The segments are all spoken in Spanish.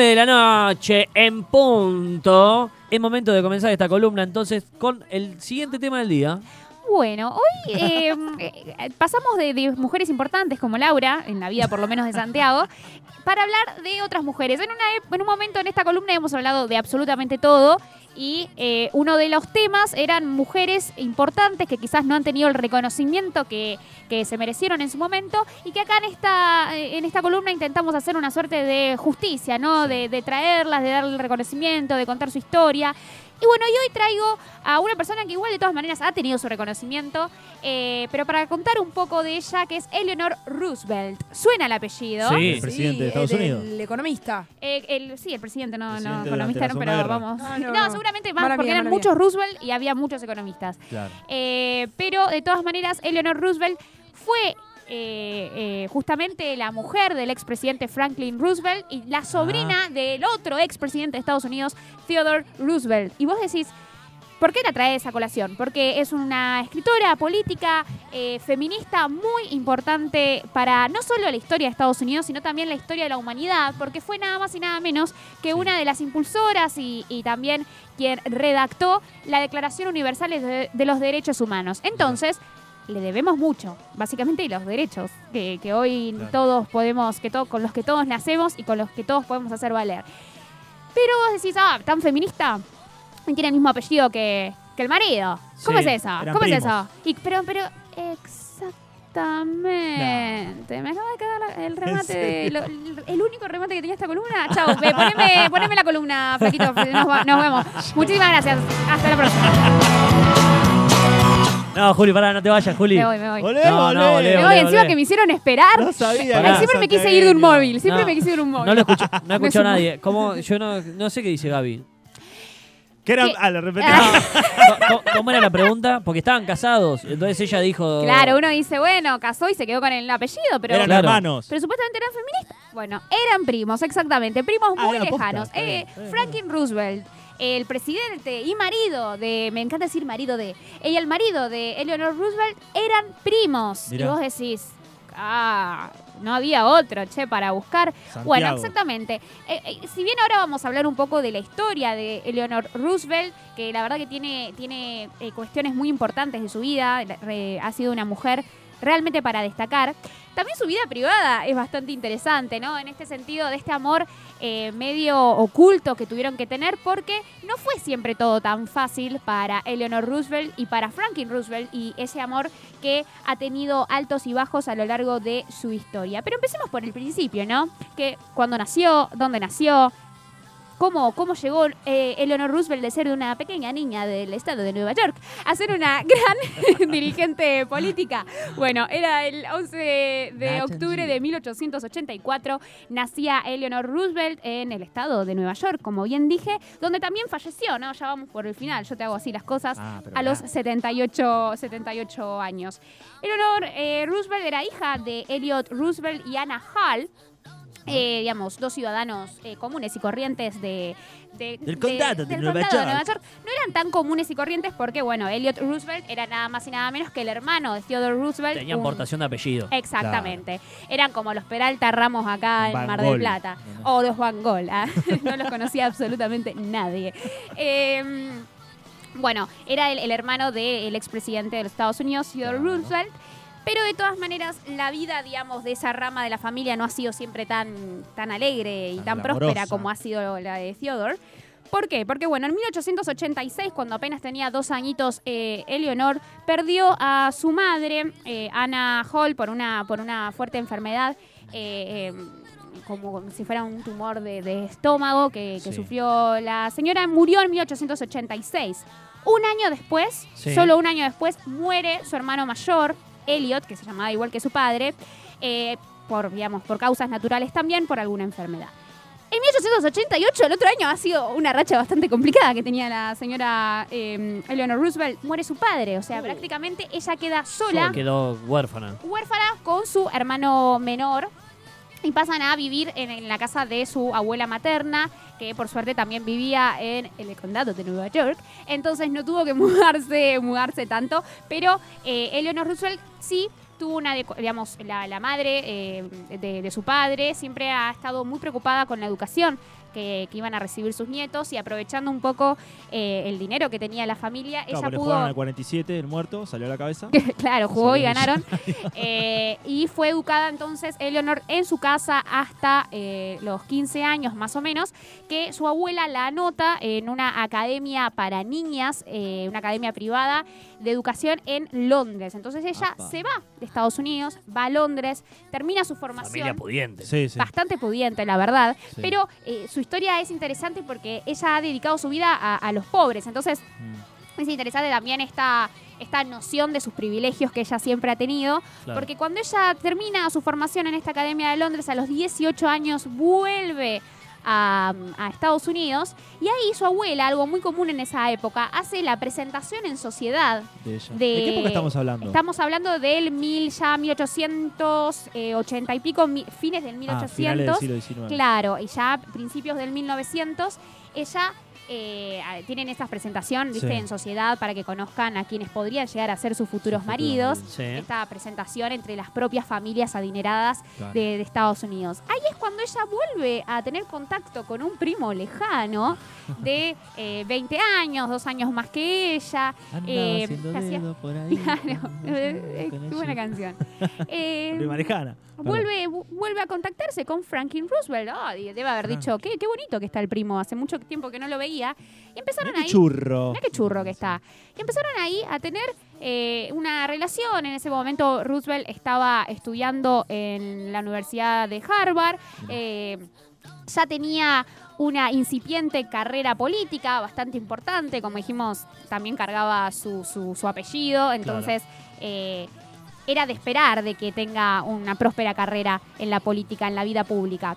9 de la noche en punto. Es momento de comenzar esta columna entonces con el siguiente tema del día. Bueno, hoy eh, eh, pasamos de, de mujeres importantes como Laura, en la vida por lo menos de Santiago, para hablar de otras mujeres. En, una en un momento en esta columna hemos hablado de absolutamente todo y eh, uno de los temas eran mujeres importantes que quizás no han tenido el reconocimiento que, que se merecieron en su momento y que acá en esta, eh, en esta columna intentamos hacer una suerte de justicia, ¿no? De, de traerlas, de darle el reconocimiento, de contar su historia. Y bueno, y hoy traigo a una persona que igual de todas maneras ha tenido su reconocimiento, eh, pero para contar un poco de ella, que es Eleanor Roosevelt. Suena el apellido. Sí. El presidente de Estados el, Unidos. El economista. Eh, el, sí, el presidente, no, Presidente no durante economista, no, pero Guerra. vamos. Ah, no, no, no. seguramente más Mala porque mía, eran muchos Roosevelt y había muchos economistas. Claro. Eh, pero de todas maneras, Eleanor Roosevelt fue eh, eh, justamente la mujer del expresidente Franklin Roosevelt y la sobrina del otro expresidente de Estados Unidos, Theodore Roosevelt. Y vos decís, ¿por qué la trae esa colación? Porque es una escritora política eh, feminista muy importante para no solo la historia de Estados Unidos, sino también la historia de la humanidad, porque fue nada más y nada menos que una de las impulsoras y, y también quien redactó la Declaración Universal de, de los Derechos Humanos. Entonces, le debemos mucho, básicamente, y los derechos que, que hoy Claro. todos podemos, que to- con los que todos nacemos y con los que todos podemos hacer valer. Pero vos decís, ah, tan feminista, tiene el mismo apellido que, que el marido. ¿Cómo Sí, es eso? ¿Cómo es eso? Y, pero, pero, exactamente. Me acaba de quedar el remate, de, serio? lo- el, único remate que tenía esta columna. Chau, ve, poneme, poneme la columna, flaquito, nos vemos. Muchísimas gracias. Hasta la próxima. No, Juli, pará, no te vayas, Juli. Me voy, me voy. Olé, No, no, olé. olé, Me voy, encima que me hicieron esperar. No sabía. Ay, siempre me quise ir de un móvil. Siempre No, me quise ir de un móvil. No lo escuchó, no Me escuchó nadie. ¿Cómo? Yo no, no sé qué dice Gaby. Que era, ¿Qué? ah, lo repetí. Ah. ¿Cómo- ¿Cómo era la pregunta? Porque estaban casados. Entonces ella dijo. Claro, uno dice, bueno, casó y se quedó con el apellido, pero. Eran Claro. hermanos. Pero supuestamente eran feministas. Bueno, eran primos, exactamente. Primos Ah, muy posta, lejanos. Eh. Franklin Roosevelt, el presidente y marido de. Me encanta decir marido de. Y el marido de Eleanor Roosevelt eran primos. Mirá. Y vos decís. Ah, no había otro, che, para buscar. Bueno, exactamente. Eh, eh, si bien ahora vamos a hablar un poco de la historia de Eleanor Roosevelt, que la verdad que tiene, tiene eh, cuestiones muy importantes de su vida, re- ha sido una mujer realmente para destacar. También su vida privada es bastante interesante, ¿no? En este sentido de este amor eh, medio oculto que tuvieron que tener, porque no fue siempre todo tan fácil para Eleanor Roosevelt y para Franklin Roosevelt y ese amor que ha tenido altos y bajos a lo largo de su historia. Pero empecemos por el principio, ¿no? Que cuando nació, dónde nació, cómo, cómo llegó eh, Eleanor Roosevelt de ser una pequeña niña del estado de Nueva York a ser una gran dirigente política. Bueno, era el 11 de octubre de 1884, nacía Eleanor Roosevelt en el estado de Nueva York, como bien dije, donde también falleció, ¿no? Ya vamos por el final, yo te hago así las cosas Ah, a los nada. 78, 78 años. Eleanor eh, Roosevelt era hija de Elliot Roosevelt y Anna Hall, eh, digamos, dos ciudadanos eh, comunes y corrientes de, de- Del de- condado de del Nueva condado de York. Nueva York. No eran tan comunes y corrientes porque, bueno, Elliot Roosevelt era nada más y nada menos que el hermano de Theodore Roosevelt. Tenía un- aportación de apellido. Exactamente. Eran como los Peralta Ramos acá en Van Mar del. Plata. No. O los Van Gogh. ah. no los conocía absolutamente nadie. Eh, Bueno, era el, el hermano del expresidente de los Estados Unidos, Theodore Claro. Roosevelt. Pero de todas maneras, la vida, digamos, de esa rama de la familia no ha sido siempre tan, tan alegre y Tan tan próspera como ha sido la de Theodore. ¿Por qué? Porque, bueno, en 1886, cuando apenas tenía dos añitos, eh, Eleanor perdió a su madre, eh, Anna Hall, por una, por una fuerte enfermedad. eh, eh, como si fuera un tumor de, de estómago que, que Sí. sufrió la señora, murió en 1886. Un año después, Sí. solo un año después, muere su hermano mayor, Elliot, que se llamaba igual que su padre, eh, por, digamos, por causas naturales también, por alguna enfermedad. En 1888, el otro año, ha sido una racha bastante complicada que tenía la señora eh, Eleanor Roosevelt. Muere su padre, o sea, prácticamente ella queda sola, Quedó huérfana. huérfana, con su hermano menor. Y pasan a vivir en, la casa de su abuela materna, que por suerte también vivía en el condado de Nueva York. Entonces no tuvo que mudarse, mudarse tanto. Pero eh, Eleanor Roosevelt sí tuvo una, digamos, la, la madre eh, de, de su padre siempre ha estado muy preocupada con la educación que, que iban a recibir sus nietos y aprovechando un poco eh, el dinero que tenía la familia, Claro, ella pudo... al 47, el muerto, salió a la cabeza. claro, jugó y ganaron. Eh, y fue educada entonces Eleanor en su casa hasta los 15 años más o menos, que su abuela la anota en una academia para niñas, una academia privada de educación en Londres. Entonces ella Apa. se va de Estados Unidos, va a Londres, termina su Familia formación pudiente. Sí, sí. bastante pudiente, la verdad. Sí. Pero eh, su historia es interesante porque ella ha dedicado su vida a, a los pobres. Entonces, Mm. es interesante también esta, esta noción de sus privilegios que ella siempre ha tenido. Claro. Porque cuando ella termina su formación en esta Academia de Londres, a los 18 años vuelve a, a Estados Unidos y ahí su abuela, algo muy común en esa época, hace la presentación en sociedad De, ella. de- ¿De qué época estamos hablando? Estamos hablando del mil, ya 1880 y pico, mi- fines del 1800. Ah, finales del siglo XIX. Claro, y ya principios del 1900, ella eh, tienen esta presentación, ¿viste? Sí. En sociedad para que conozcan a quienes podrían llegar a ser sus futuros maridos. Sí. Esta presentación entre las propias familias adineradas Claro. de, de Estados Unidos. Ahí es cuando ella vuelve a tener contacto con un primo lejano de eh, 20 años, dos años más que ella. Eh, hacía- por ahí. Claro, el buena canción. Prima lejana. Vuelve, vu- vuelve a contactarse con Franklin Roosevelt. Debe haber dicho, qué, qué bonito que está el primo, hace mucho tiempo que no lo veía. Y empezaron Mirá qué ahí. churro. Mirá qué churro que está. Y empezaron ahí a tener eh, una relación. En ese momento Roosevelt estaba estudiando en la Universidad de Harvard. Eh, ya tenía una incipiente carrera política bastante importante. Como dijimos, también cargaba su, su- su apellido. Entonces, eh, era de esperar de que tenga una próspera carrera en la política, en la vida pública.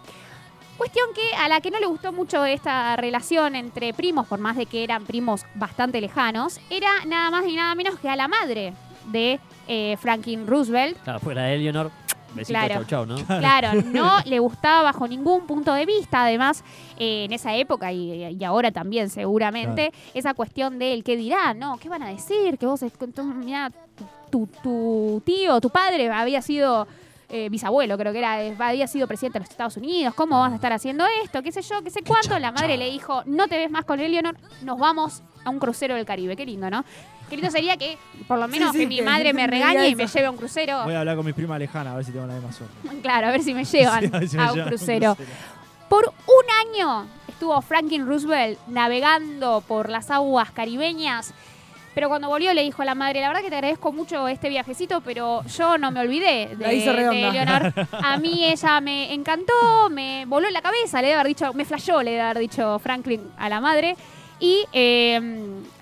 Cuestión que a la que no le gustó mucho esta relación entre primos, por más de que eran primos bastante lejanos, era nada más ni nada menos que a la madre de eh, Franklin Roosevelt. Claro, fuera de Eleanor. Besito, Claro. chau, chau, ¿no? Claro, no le gustaba bajo ningún punto de vista. Además, eh, en esa época y, y ahora también seguramente, esa cuestión del qué dirán, ¿no? ¿Qué van a decir? Que vos, mirá, tu, tu tío, tu padre había sido eh, bisabuelo, creo que era, eh, había sido presidente de los Estados Unidos. ¿Cómo vas a estar haciendo esto? ¿Qué sé yo? ¿Qué sé cuánto? La madre le dijo, no te ves más con Eleanor, nos vamos a un crucero del Caribe. Qué lindo, ¿no? Qué lindo sería que, por lo menos, sí, que mi madre me regañe y me lleve a un crucero. Voy a hablar con mi prima lejana a ver si tengo la misma suerte. Claro, a ver si me llevan Sí, a ver si me a un llevan crucero. Por un año estuvo Franklin Roosevelt navegando por las aguas caribeñas. Pero cuando volvió le dijo a la madre, la verdad que te agradezco mucho este viajecito, pero yo no me olvidé de, de. Eleonor. A mí ella me encantó, me voló en la cabeza, le debe haber dicho, me flashó, le debe haber dicho Franklin a la madre. Y, eh,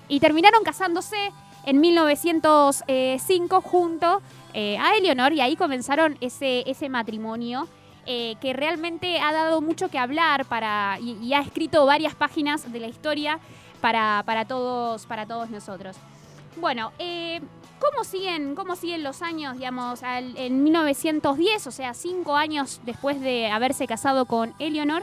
y terminaron casándose en 1905 junto eh, a Eleonor y ahí comenzaron ese, ese matrimonio eh, que realmente ha dado mucho que hablar para, y, y ha escrito varias páginas de la historia para, para, todos, para todos nosotros. Bueno, eh, ¿cómo, siguen, ¿cómo siguen los años, digamos, al- en 1910, o sea, cinco años después de haberse casado con Eleanor?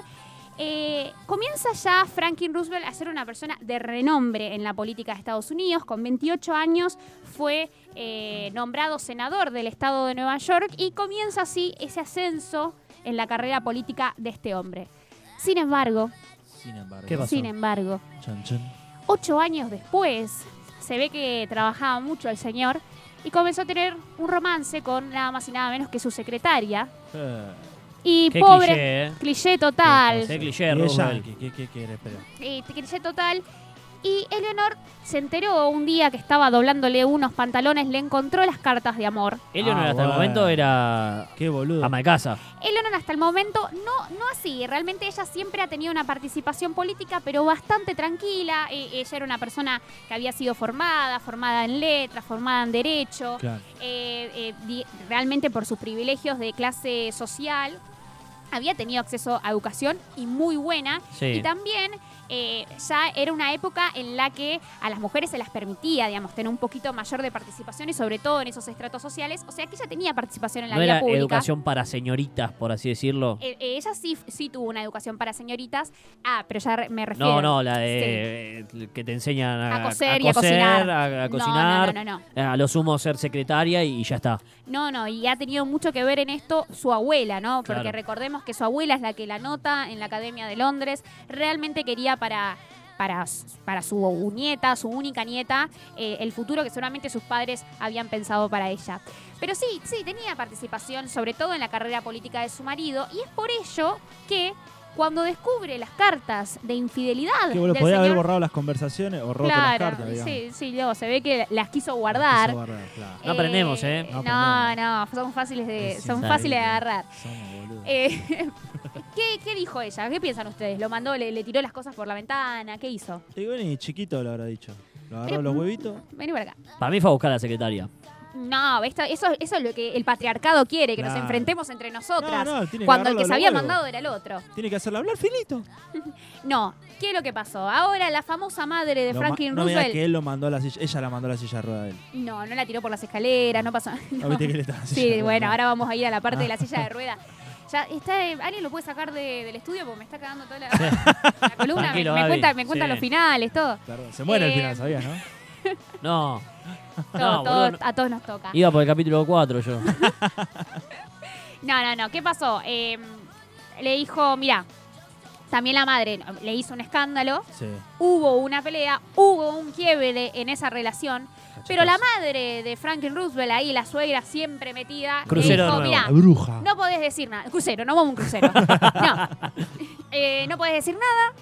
eh, comienza ya Franklin Roosevelt a ser una persona de renombre en la política de Estados Unidos. Con 28 años fue eh, nombrado senador del estado de Nueva York y comienza así ese ascenso en la carrera política de este hombre. Sin embargo, Sin embargo. ¿Qué pasó? sin embargo, Chan, chan. ocho años después, se ve que trabajaba mucho el señor y comenzó a tener un romance con nada más y nada menos que su secretaria. Eh, Y Qué pobre, cliché, ¿eh? cliché total, eh, cliché total. Y Eleanor se enteró un día que estaba doblándole unos pantalones, le encontró las cartas de amor. Eleanor Ah, hasta el momento era Qué boludo. ama de casa. Eleanor hasta el momento no, no así, realmente ella siempre ha tenido una participación política, pero bastante tranquila. Eh, ella era una persona que había sido formada, formada en letras, formada en derecho, Claro. eh, eh, realmente por sus privilegios de clase social. Había tenido acceso a educación y muy buena. Sí. Y también eh, ya era una época en la que a las mujeres se las permitía, digamos, tener un poquito mayor de participación y sobre todo en esos estratos sociales. O sea que ella tenía participación en la No vida era pública. educación para señoritas, por así decirlo. Eh, eh, ella sí, sí tuvo una educación para señoritas. Ah, pero ya me refiero. No, no, la de que te enseñan a, A coser y a cocinar. a, cocinar, No, no, no, a lo sumo ser secretaria y ya está. No, no, y ha tenido mucho que ver en esto su abuela, ¿no? Porque Claro. recordemos que su abuela es la que la nota en la Academia de Londres. Realmente quería para, para, para su nieta, su única nieta, eh, el futuro que seguramente sus padres habían pensado para ella. Pero sí, sí, tenía participación, sobre todo en la carrera política de su marido, y es por ello que cuando descubre las cartas de infidelidad Que bueno, podía haber borrado las conversaciones o roto las cartas, digamos. sí, sí, luego se ve que las quiso Las guardar. quiso guardar, claro. No aprendemos, ¿eh? No No, aprendemos. no, son fáciles de, son fáciles de agarrar. Somos. Eh, ¿qué, qué dijo ella? ¿Qué piensan ustedes? ¿Lo mandó, le, le tiró las cosas por la ventana? ¿Qué hizo? Y bueno, y chiquito lo habrá dicho. Lo agarró Pero- los huevitos. Vení para acá. Para mí fue a buscar a la secretaria. No, esto- eso, eso es lo que el patriarcado quiere, que nos Claro. enfrentemos entre nosotras. No, no, tiene que cuando el agarrarlo que se había mandado era el otro. Tiene que hacerle hablar finito. No, ¿qué es lo que pasó? Ahora la famosa madre de Lo ma- Franklin no me digas Roosevelt. que él lo mandó a la silla. Ella la mandó a la silla de rueda de él. No, no la tiró por las escaleras, no pasó. ¿No no. viste que él estaba en silla de Sí, ruedas? bueno, ahora vamos a ir a la parte de la Ah. silla de rueda. Ya está, eh, ¿Alguien lo puede sacar de- del estudio? Porque me está cagando toda la, la columna. Me, Tranquilo, me Gaby. cuenta, me cuenta Sí. los finales, todo. Perdón, se muere al Eh, final, ¿sabías, no? No, todo, No, todo- boludo, no. A todos nos toca. iba por el capítulo 4 yo. No, no, no. ¿Qué pasó? Eh, le dijo, mira, también la madre le hizo un escándalo, Sí. hubo una pelea, hubo un quiebre en esa relación, pero la madre de Franklin Roosevelt ahí, la suegra siempre metida, Crucero le dijo, mira, bruja. no podés decir nada. Crucero, no vamos a un crucero. no. Eh, no podés decir nada.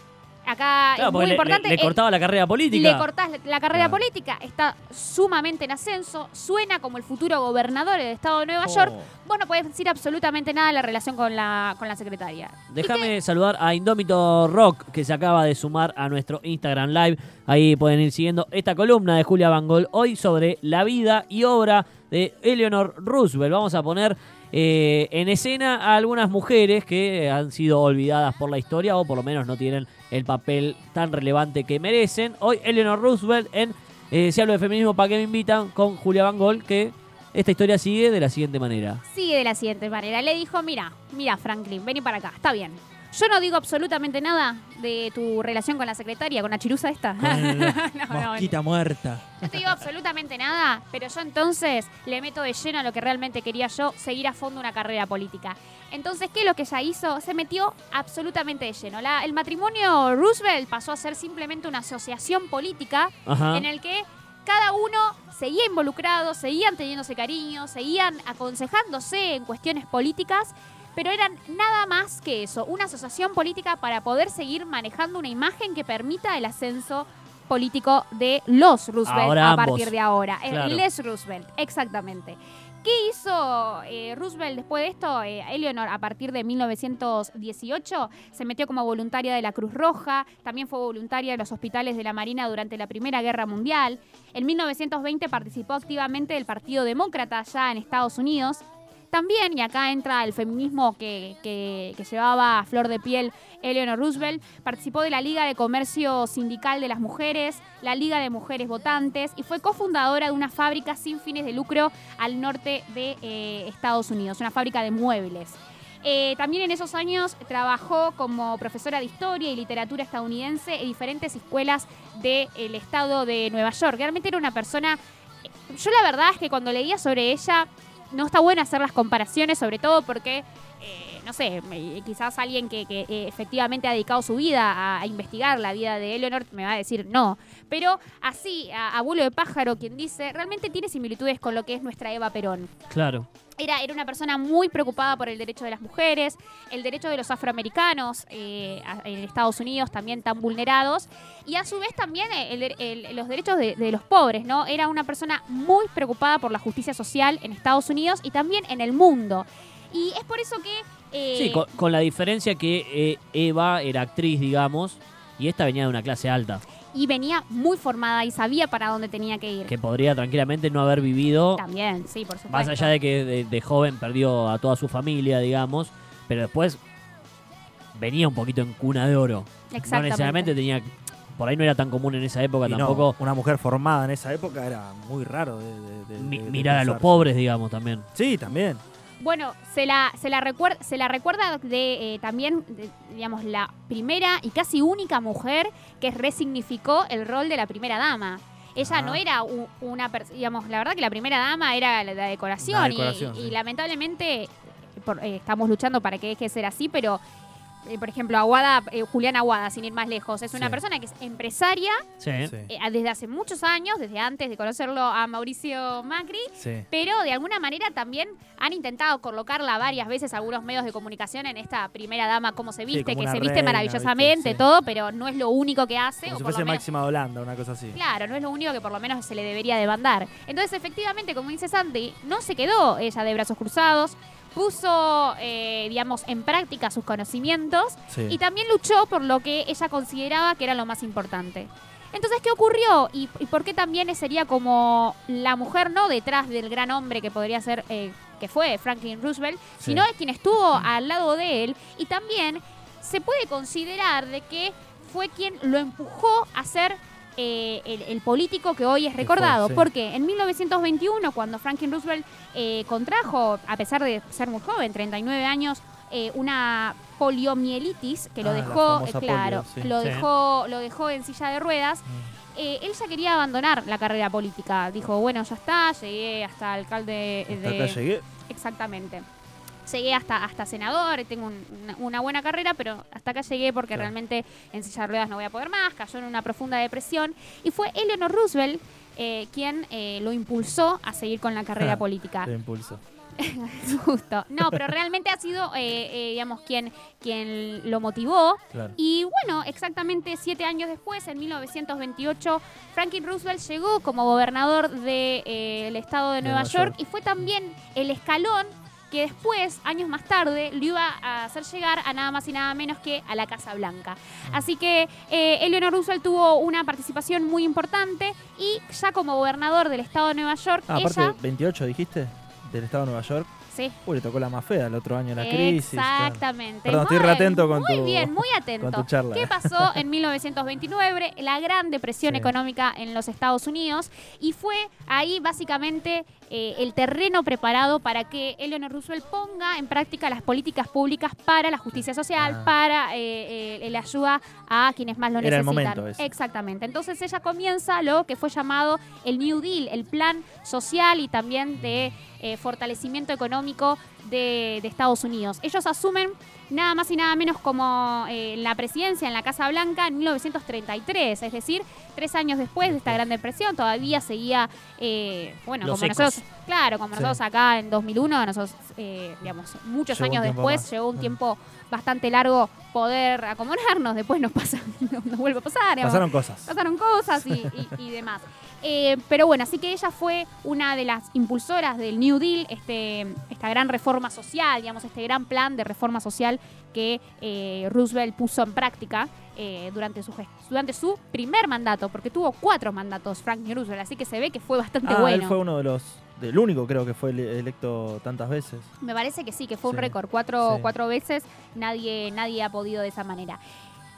Acá Claro, es muy le- le, importante. le eh, cortaba la carrera política. le cortás la, la carrera Claro. política, está sumamente en ascenso, suena como el futuro gobernador del estado de Nueva York. Oh. Vos no podés decir absolutamente nada de la relación con la, con la secretaria. Déjame saludar a Indómito Rock, que se acaba de sumar a nuestro Instagram Live. Ahí pueden ir siguiendo esta columna de Julia Bangol, hoy sobre la vida y obra de Eleanor Roosevelt. Vamos a poner eh, en escena a algunas mujeres que han sido olvidadas por la historia o por lo menos no tienen el papel tan relevante que merecen. Hoy Eleanor Roosevelt en eh, Si hablo de feminismo, ¿para qué me invitan? Con Julia Bangol, que esta historia sigue de la siguiente manera. Sigue de la siguiente manera. Le dijo, mira, mira Franklin, vení para acá, está bien. Yo no digo absolutamente nada de tu relación con la secretaria, con la chirusa esta. Con No, no, mosquita muerta. No te digo absolutamente nada, pero yo entonces le meto de lleno a lo que realmente quería yo, seguir a fondo una carrera política. Entonces, ¿qué es lo que ella hizo? Se metió absolutamente de lleno. La- el matrimonio Roosevelt pasó a ser simplemente una asociación política Ajá. en el que cada uno seguía involucrado, seguían teniéndose cariño, seguían aconsejándose en cuestiones políticas, pero eran nada más que eso, una asociación política para poder seguir manejando una imagen que permita el ascenso político de los Roosevelt Ahora a ambos. partir de ahora. Eh, Claro. Les Roosevelt, exactamente. ¿Qué hizo eh, Roosevelt después de esto? Eh, Eleanor, a partir de 1918, se metió como voluntaria de la Cruz Roja, también fue voluntaria de los hospitales de la Marina durante la Primera Guerra Mundial. En 1920 participó activamente del Partido Demócrata allá en Estados Unidos. También, y acá entra el feminismo que, que- llevaba a flor de piel Eleanor Roosevelt, participó de la Liga de Comercio Sindical de las Mujeres, la Liga de Mujeres Votantes y fue cofundadora de una fábrica sin fines de lucro al norte de eh, Estados Unidos, una fábrica de muebles. Eh, también en esos años trabajó como profesora de historia y literatura estadounidense en diferentes escuelas del estado de Nueva York. Realmente era una persona... Yo la verdad es que cuando leía sobre ella, no está bueno hacer las comparaciones, sobre todo porque no sé, me- quizás alguien que, que, eh, efectivamente ha dedicado su vida a, a investigar la vida de Eleanor me va a decir no. Pero así, a abuelo de pájaro, quien dice, realmente tiene similitudes con lo que es nuestra Eva Perón. Claro. Era, era una persona muy preocupada por el derecho de las mujeres, el derecho de los afroamericanos eh, en Estados Unidos también tan vulnerados, y a su vez también el- el- los derechos de, de los pobres, ¿no? Era una persona muy preocupada por la justicia social en Estados Unidos y también en el mundo. Y es por eso que... eh, Sí, con, con la diferencia que eh, Eva era actriz, digamos, y esta venía de una clase alta, y venía muy formada y sabía para dónde tenía que ir. que podría tranquilamente no haber vivido, También, sí, por supuesto. más allá de que de, de joven perdió a toda su familia, digamos, pero después venía un poquito en cuna de oro. No Exactamente. necesariamente tenía, por ahí no era tan común en esa época Y no, tampoco una mujer formada en esa época era muy raro de, de- de- mi- de- de mirar a los pobres, digamos, también. Sí, también. Bueno, se la, se la, recuerda, se la recuerda de eh, también, de, digamos, la primera y casi única mujer que resignificó el rol de la primera dama. Ella Ah. no era u- una, digamos, la verdad que la primera dama era la, la decoración, La y- decoración, y, sí. lamentablemente por- eh, estamos luchando para que deje de ser así, pero eh, por ejemplo, Aguada, eh, Juliana Aguada, sin ir más lejos, es una Sí. persona que es empresaria Sí. Eh, desde hace muchos años, desde antes de conocerlo a Mauricio Macri, sí. pero de alguna manera también han intentado colocarla varias veces algunos medios de comunicación en esta primera dama, cómo se viste, que se viste maravillosamente, todo, pero no es lo único que hace. Como o si por fuese lo menos- Máxima Holanda, una cosa así. Claro, no es lo único que por lo menos se le debería demandar. Entonces, efectivamente, como dice Santi, no se quedó ella de brazos cruzados, puso, eh, digamos, en práctica sus conocimientos Sí. y también luchó por lo que ella consideraba que era lo más importante. Entonces, ¿qué ocurrió? ¿Y, y por qué también sería como la mujer no detrás del gran hombre que podría ser, eh, que fue Franklin Roosevelt, Sí. sino es quien estuvo al lado de él y también se puede considerar de que fue quien lo empujó a ser eh, el, el político que hoy es recordado. sí. Porque en 1921, cuando Franklin Roosevelt eh, contrajo, a pesar de ser muy joven, 39 años, eh, una poliomielitis que lo Ah, dejó, claro, polio, sí. lo Sí. dejó, lo dejó en silla de ruedas. Mm. él ya quería abandonar la carrera política. Dijo, bueno, ya está, llegué hasta alcalde Hasta de... acá llegué. Exactamente. Llegué hasta, hasta senador, tengo un- una, una buena carrera, pero hasta acá llegué porque Claro. realmente en silla de ruedas no voy a poder más, cayó en una profunda depresión. Y fue Eleanor Roosevelt eh, quien eh, lo impulsó a seguir con la carrera Ah, política. De impulso. Justo. No, pero realmente ha sido, eh, eh, digamos, quien, quien lo motivó. Claro. Y bueno, exactamente siete años después, en 1928, Franklin Roosevelt llegó como gobernador del estado de De Nueva Nueva York, York. y fue también el escalón que después, años más tarde, lo iba a hacer llegar a nada más y nada menos que a la Casa Blanca. Así que eh, Eleanor Roosevelt tuvo una participación muy importante y ya como gobernador del estado de Nueva York, Ah, aparte, ella... 28 dijiste, del estado de Nueva York. Sí, Uy, le tocó la más fea el otro año la crisis. claro. Exactamente. Perdón, estoy Muy- re atento con Muy tu- bien, muy atento. con tu charla. ¿Qué pasó en 1929? La gran depresión Sí. económica en los Estados Unidos. Y fue ahí básicamente eh, el terreno preparado para que Eleanor Roosevelt ponga en práctica las políticas públicas para la justicia social, Ah. para eh, eh, la ayuda a quienes más lo Era el necesitan. momento ese. Exactamente. Entonces ella comienza lo que fue llamado el New Deal, el plan social y también de eh, fortalecimiento económico de, de Estados Unidos. Ellos asumen nada más y nada menos como eh, la presidencia en la Casa Blanca en 1933, es decir, tres años después de esta Gran Depresión, todavía seguía, eh, bueno, Los como ecos. nosotros, claro, como Sí. nosotros acá en 2001, nosotros, eh, digamos, muchos años después, más. llevó un Mm. tiempo bastante largo poder acomodarnos, después nos pasa, nos vuelve a pasar, digamos Pasaron cosas. pasaron cosas y, y- y demás. Eh, pero bueno, así que ella fue una de las impulsoras del New Deal, este, esta gran reforma social, digamos, este gran plan de reforma social que eh, Roosevelt puso en práctica eh, durante, su, durante su primer mandato, porque tuvo cuatro mandatos Franklin Roosevelt, así que se ve que fue bastante Ah, bueno. él fue uno de los. Del único, creo que fue ele- electo tantas veces. Me parece que sí, que fue un récord. Cuatro, sí. cuatro veces nadie, nadie ha podido de esa manera.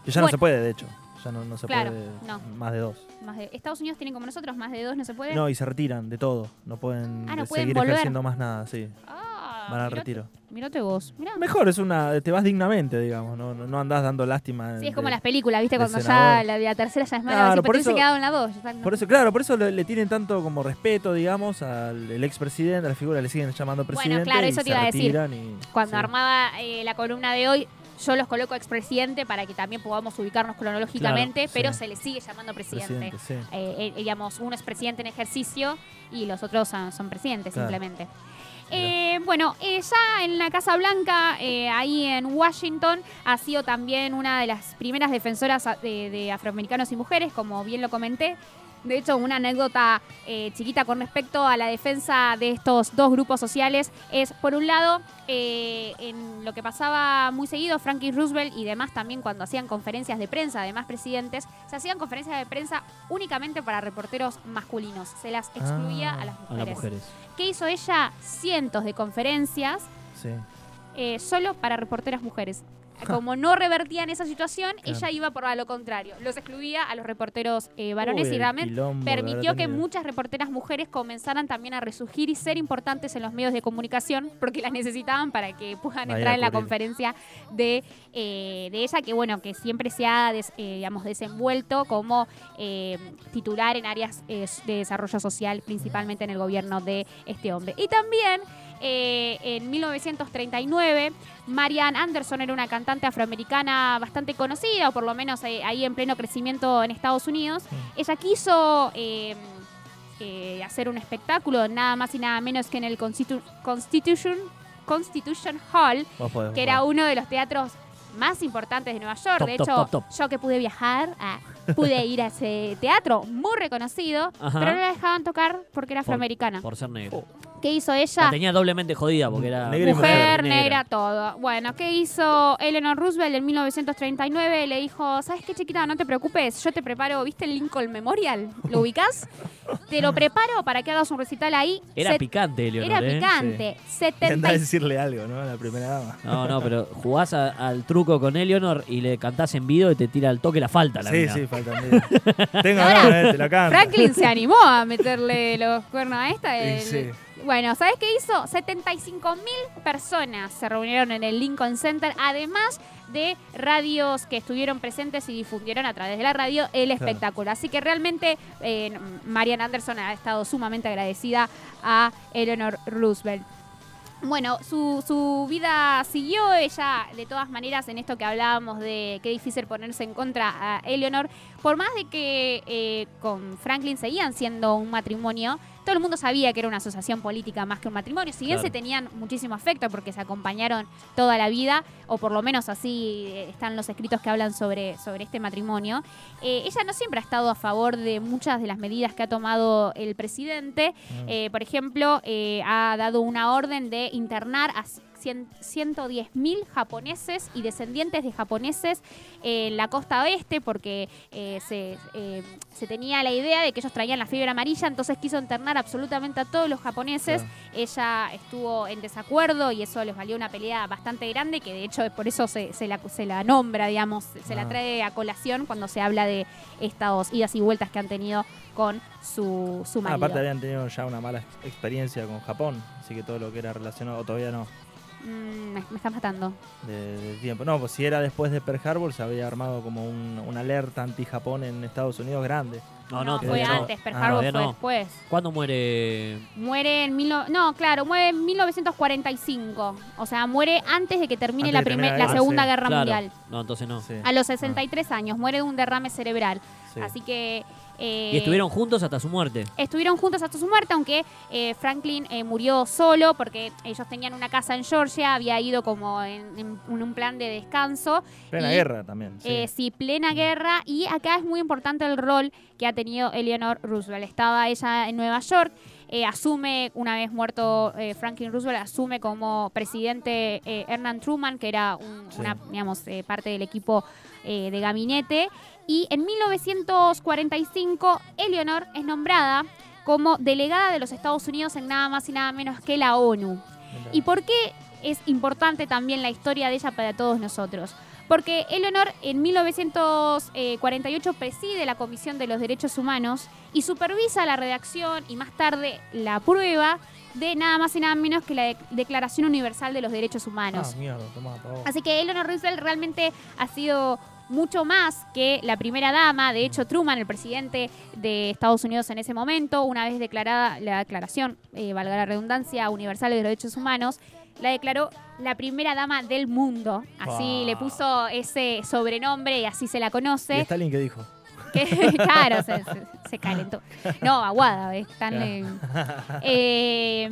Que ya no se puede, de hecho. Ya no, no se Claro, puede no. más de dos. Más de, Estados Unidos tienen como nosotros más de dos, no se puede. No, y se retiran de todo. No pueden Ah, no pueden seguir volver. ejerciendo más nada, sí. Ah, van al mirate- retiro. Mirate vos. Mirá. Mejor, es una. Te vas dignamente, digamos. No, no, andás dando lástima. Sí, es de- como las películas, ¿viste? Cuando ya la, la tercera ya es mala. Claro, por eso- quedado en la dos. Por eso, claro, por eso le, le tienen tanto como respeto, digamos, al expresidente, a la figura, le siguen llamando Bueno, presidente. claro, y eso te iba a decir. y- Cuando sí. armaba eh, la columna de hoy, yo los coloco expresidente para que también podamos ubicarnos cronológicamente, Claro, pero sí. se le sigue llamando presidente. Presidente, sí. Eh, eh, digamos, uno es presidente en ejercicio y los otros son, son presidentes Claro. simplemente. Eh, bueno, eh, ya en la Casa Blanca, eh, ahí en Washington, ha sido también una de las primeras defensoras de afroamericanos y mujeres, como bien lo comenté. De hecho, una anécdota eh, chiquita con respecto a la defensa de estos dos grupos sociales es, por un lado, eh, en lo que pasaba muy seguido, Franklin Roosevelt y demás también cuando hacían conferencias de prensa, además presidentes, se hacían conferencias de prensa únicamente para reporteros masculinos. Se las excluía Ah, a las A mujeres. las mujeres. ¿Qué hizo ella? Cientos de conferencias Sí. eh, solo para reporteras mujeres. Como no revertían esa situación, Claro. ella iba por lo contrario. Los excluía a los reporteros eh, varones Uy, y realmente quilombo permitió que muchas reporteras mujeres comenzaran también a resurgir y ser importantes en los medios de comunicación porque las necesitaban para que puedan entrar en la conferencia de, eh, de ella, que bueno, que siempre se ha des- eh, digamos, desenvuelto como titular en áreas de desarrollo social, principalmente en el gobierno de este hombre. Y también eh, en 1939, Marian Anderson era una cantante afroamericana bastante conocida, o por lo menos eh, ahí en pleno crecimiento en Estados Unidos. Ella quiso eh, hacer un espectáculo, nada más y nada menos que en el Constitu- Constitution, Constitution Hall, podés, que era uno de los teatros más importantes de Nueva York. Top, de hecho, top, top. yo que pude viajar, ah, pude ir a ese teatro muy reconocido, Ajá. pero no la dejaban tocar porque era afroamericana. Por ser negro. ¿Qué hizo La ella? tenía doblemente jodida porque era Negra Mujer, negra. negra, todo. Bueno, ¿qué hizo Eleanor Roosevelt en 1939? Le dijo, ¿sabes qué, chiquita? No te preocupes, yo te preparo, ¿viste el Lincoln Memorial? ¿Lo ubicás? te lo preparo para que hagas un recital ahí. Era Set- picante, Leonor. Era ¿eh? picante. Y 70 andá a decirle algo, ¿no? A la primera dama. No, no, pero jugás a- al truco con Eleonor y le cantás en video y te tira al toque la falta. La Sí, mina. sí, Tengo Ahora, ganas, eh, te la canto. Franklin se animó a meterle los cuernos a esta. Y el- sí. Bueno, ¿sabes qué hizo? 75 mil personas se reunieron en el Lincoln Center, además de radios que estuvieron presentes y difundieron a través de la radio el espectáculo. Así que realmente eh, Marian Anderson ha estado sumamente agradecida a Eleanor Roosevelt. Bueno, su, su vida siguió ella, de todas maneras, en esto que hablábamos de qué difícil ponerse en contra a Eleanor, por más de que eh, con Franklin seguían siendo un matrimonio, todo el mundo sabía que era una asociación política más que un matrimonio, si bien Claro. se tenían muchísimo afecto porque se acompañaron toda la vida, o por lo menos así eh, están los escritos que hablan sobre, sobre este matrimonio, eh, ella no siempre ha estado a favor de muchas de las medidas que ha tomado el presidente, eh, por ejemplo, eh, ha dado una orden de internar a 110.000 japoneses y descendientes de japoneses en la costa oeste porque eh, se, eh, se tenía la idea de que ellos traían la fiebre amarilla, entonces quiso internar absolutamente a todos los japoneses. Ella estuvo en desacuerdo y eso les valió una pelea bastante grande, que de hecho es por eso se, se la, se la nombra, digamos, se la Ah. trae a colación cuando se habla de estas idas y vueltas que han tenido con su, su Ah, marido. aparte habían tenido ya una mala ex- experiencia con Japón, así que todo lo que era relacionado, todavía no, Mm, me, me está matando. de, de tiempo. No, pues si era después de Pearl Harbor se había armado como un, una alerta anti-Japón en Estados Unidos grande. No, no, fue todavía no. antes, Pearl Ah, Harbor fue no. después. ¿Cuándo muere? Muere en mil no, no, claro, muere en 1945. O sea, muere antes de que termine Antes la, primer- la Segunda sí. Guerra Claro. Mundial. No, entonces no. Sí, A los 63 años, muere de un derrame cerebral. sí. Así que... eh, Y estuvieron juntos hasta su muerte. Estuvieron juntos hasta su muerte, aunque eh, Franklin eh, murió solo porque ellos tenían una casa en Georgia, había ido como en, un plan de descanso. Plena y- guerra también. Sí. Eh, sí, plena guerra. Y acá es muy importante el rol que ha tenido Eleanor Roosevelt. Estaba ella en Nueva York, eh, asume, una vez muerto eh, Franklin Roosevelt, asume como presidente eh, Hernán Truman, que era un- Sí. una, digamos, eh, parte del equipo eh, de gabinete. Y en 1945, Eleanor es nombrada como delegada de los Estados Unidos en nada más y nada menos que la ONU. ¿Y por qué es importante también la historia de ella para todos nosotros? Porque Eleanor en 1948 preside la Comisión de los Derechos Humanos y supervisa la redacción y más tarde la prueba de nada más y nada menos que la de- Declaración Universal de los Derechos Humanos. Ah, mierda. Así que Eleanor Roosevelt realmente ha sido mucho más que la primera dama. De hecho, Truman, el presidente de Estados Unidos en ese momento, una vez declarada la declaración, eh, valga la redundancia, universal de los derechos humanos, la declaró la primera dama del mundo. Así Wow. le puso ese sobrenombre y así se la ¿Y conoce. Stalin qué dijo? Que, claro, se, se- se calentó. No, aguada, es tan... eh, eh,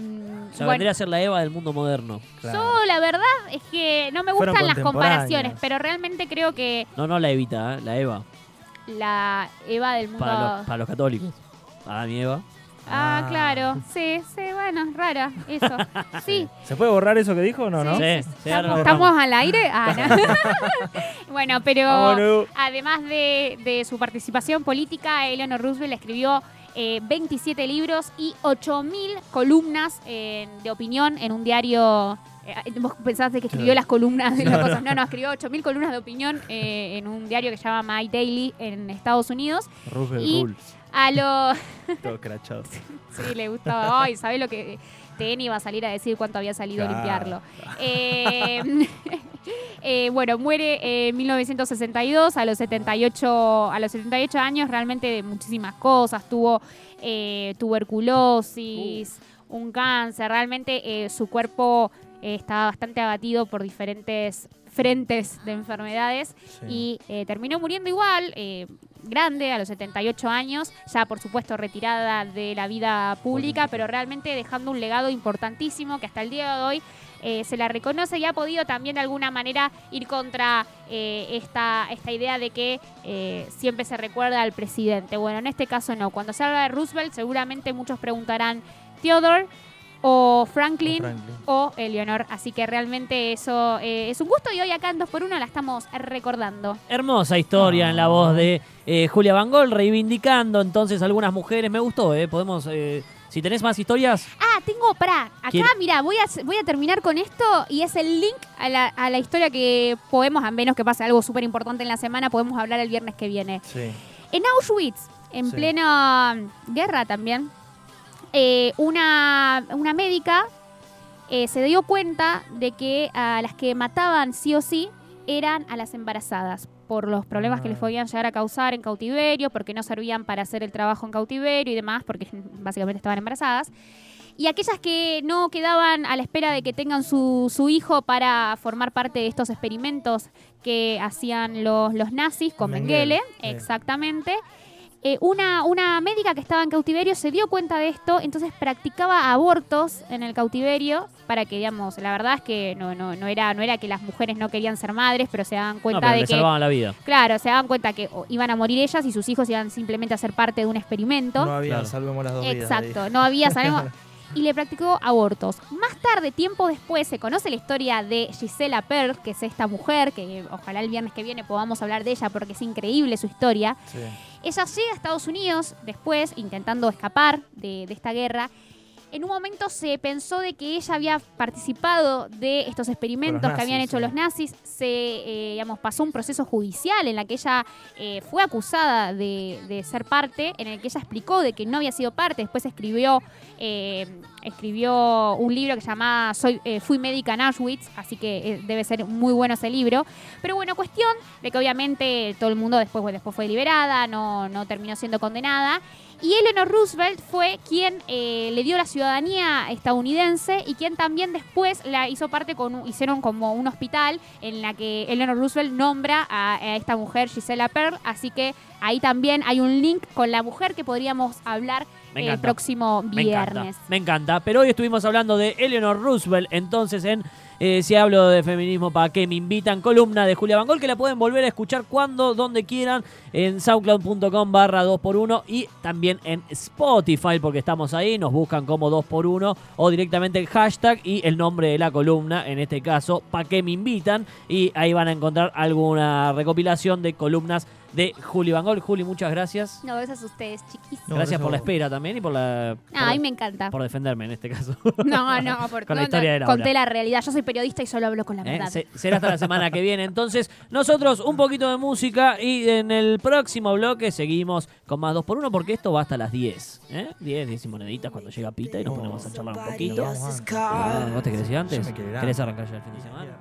O sea, bueno, vendría a ser la Eva del mundo moderno. Claro. yo la verdad es que no me gustan las comparaciones, pero realmente creo que No, no la Evita, ¿eh? la Eva. la Eva del mundo... Para los, para los católicos. Para mi Eva. Ah, Ah. claro, sí, sí, bueno, rara, eso. Sí, ¿Se puede borrar eso que dijo o no, no? Sí, sí, ahora ¿Estamos, estamos al aire? Ah, no. bueno, pero Vámonos. además de, de su participación política, Eleanor Roosevelt escribió eh, 27 libros y 8.000 columnas eh, de opinión en un diario. eh, Vos pensaste que escribió las columnas de las cosas. No, no, escribió 8.000 columnas de opinión eh, en un diario que se llama My Daily en Estados Unidos. Roosevelt Y- Rules. A los. Todo crachado. Sí, le gustaba. Ay, ¿sabés lo que TN iba a salir a decir cuánto había salido a limpiarlo? Eh, eh, bueno, muere en 1962 a los 78 a los 78 años, realmente de muchísimas cosas. Tuvo eh, tuberculosis, un cáncer. Realmente eh, su cuerpo estaba bastante abatido por diferentes frentes de enfermedades Sí. y terminó muriendo igual, grande, a los 78 años, ya por supuesto retirada de la vida pública, pero realmente dejando un legado importantísimo que hasta el día de hoy eh, se la reconoce y ha podido también de alguna manera ir contra eh, esta, esta idea de que eh, siempre se recuerda al presidente. Bueno, en este caso no. Cuando se habla de Roosevelt, seguramente muchos preguntarán Theodore o Franklin O Franklin. o Eleanor. Así que realmente eso eh, es un gusto y hoy acá en 2x1 la estamos recordando. Hermosa historia en la voz de eh, Julia Van Gogh, reivindicando entonces algunas mujeres. Me gustó, ¿eh? Podemos. Si tenés más historias, Ah, tengo, pará, acá mira, voy a, voy a terminar con esto y es el link a la, a la historia que podemos, a menos que pase algo súper importante en la semana, podemos hablar el viernes que viene. Sí. En Auschwitz, en Sí. plena guerra también, eh, una, una médica eh, se dio cuenta de que a las que mataban sí o sí eran a las embarazadas por los problemas que les Ah. podían llegar a causar en cautiverio, porque no servían para hacer el trabajo en cautiverio y demás, porque básicamente estaban embarazadas. Y aquellas que no quedaban a la espera de que tengan su, su hijo para formar parte de estos experimentos que hacían los, los nazis con Mengele, Mengele, sí. exactamente. Eh, una, una médica que estaba en cautiverio se dio cuenta de esto, entonces practicaba abortos en el cautiverio para que, digamos, la verdad es que no, no, no, era, no era que las mujeres no querían ser madres, pero se daban no, cuenta pero de que... salvaban la vida. Claro, se daban cuenta que iban a morir ellas y sus hijos iban simplemente a ser parte de un experimento. No había, Claro. salvemos las dos. Exacto, no había, sabemos. Y le practicó abortos. Más tarde, tiempo después, se conoce la historia de Gisela Pearl, que es esta mujer, que ojalá el viernes que viene podamos hablar de ella porque es increíble su historia. Sí. Ella llega a Estados Unidos después, intentando escapar de, de esta guerra. En un momento se pensó de que ella había participado de estos experimentos que habían hecho sí. los nazis. Se, eh, digamos, pasó un proceso judicial en la que ella eh, fue acusada de, de ser parte, en el que ella explicó de que no había sido parte. Después escribió, eh, escribió un libro que se llama Soy, eh, Fui médica en Auschwitz, así que eh, debe ser muy bueno ese libro. Pero bueno, cuestión de que obviamente todo el mundo después, después fue liberada, no, no terminó siendo condenada. Y Eleanor Roosevelt fue quien eh, le dio la ciudadanía estadounidense y quien también después la hizo parte con, hicieron como un hospital en la que Eleanor Roosevelt nombra a, a esta mujer Gisela Pearl. Así que ahí también hay un link con la mujer que podríamos hablar el encanta. próximo Me encanta, viernes. me encanta. Pero hoy estuvimos hablando de Eleanor Roosevelt. Entonces, en eh, Si hablo de feminismo, ¿para qué me invitan? Columna de Julia Bangol, que la pueden volver a escuchar cuando, donde quieran, en soundcloud.com barra 2x1 y también en Spotify, porque estamos ahí. Nos buscan como 2x1 o directamente el hashtag y el nombre de la columna, en este caso, ¿para qué me invitan? Y ahí van a encontrar alguna recopilación de columnas de Juli Bangol. Juli, muchas gracias. No, gracias a ustedes, chiquis. No, gracias por la espera también y por la por, Ah, a mí me encanta. por defenderme en este caso. No, no, por Con la no, historia de Laura. conté la realidad. Yo soy periodista y solo hablo con la ¿Eh? verdad. Se- será hasta la semana que viene. Entonces, nosotros un poquito de música y en el próximo bloque seguimos con más 2x1 porque esto va hasta las 10. ¿eh? 10, 10 y moneditas cuando llega Pita y nos ponemos a charlar un poquito. Ah, ¿Vos te querés ir antes? ¿Querés arrancar ya el fin de semana?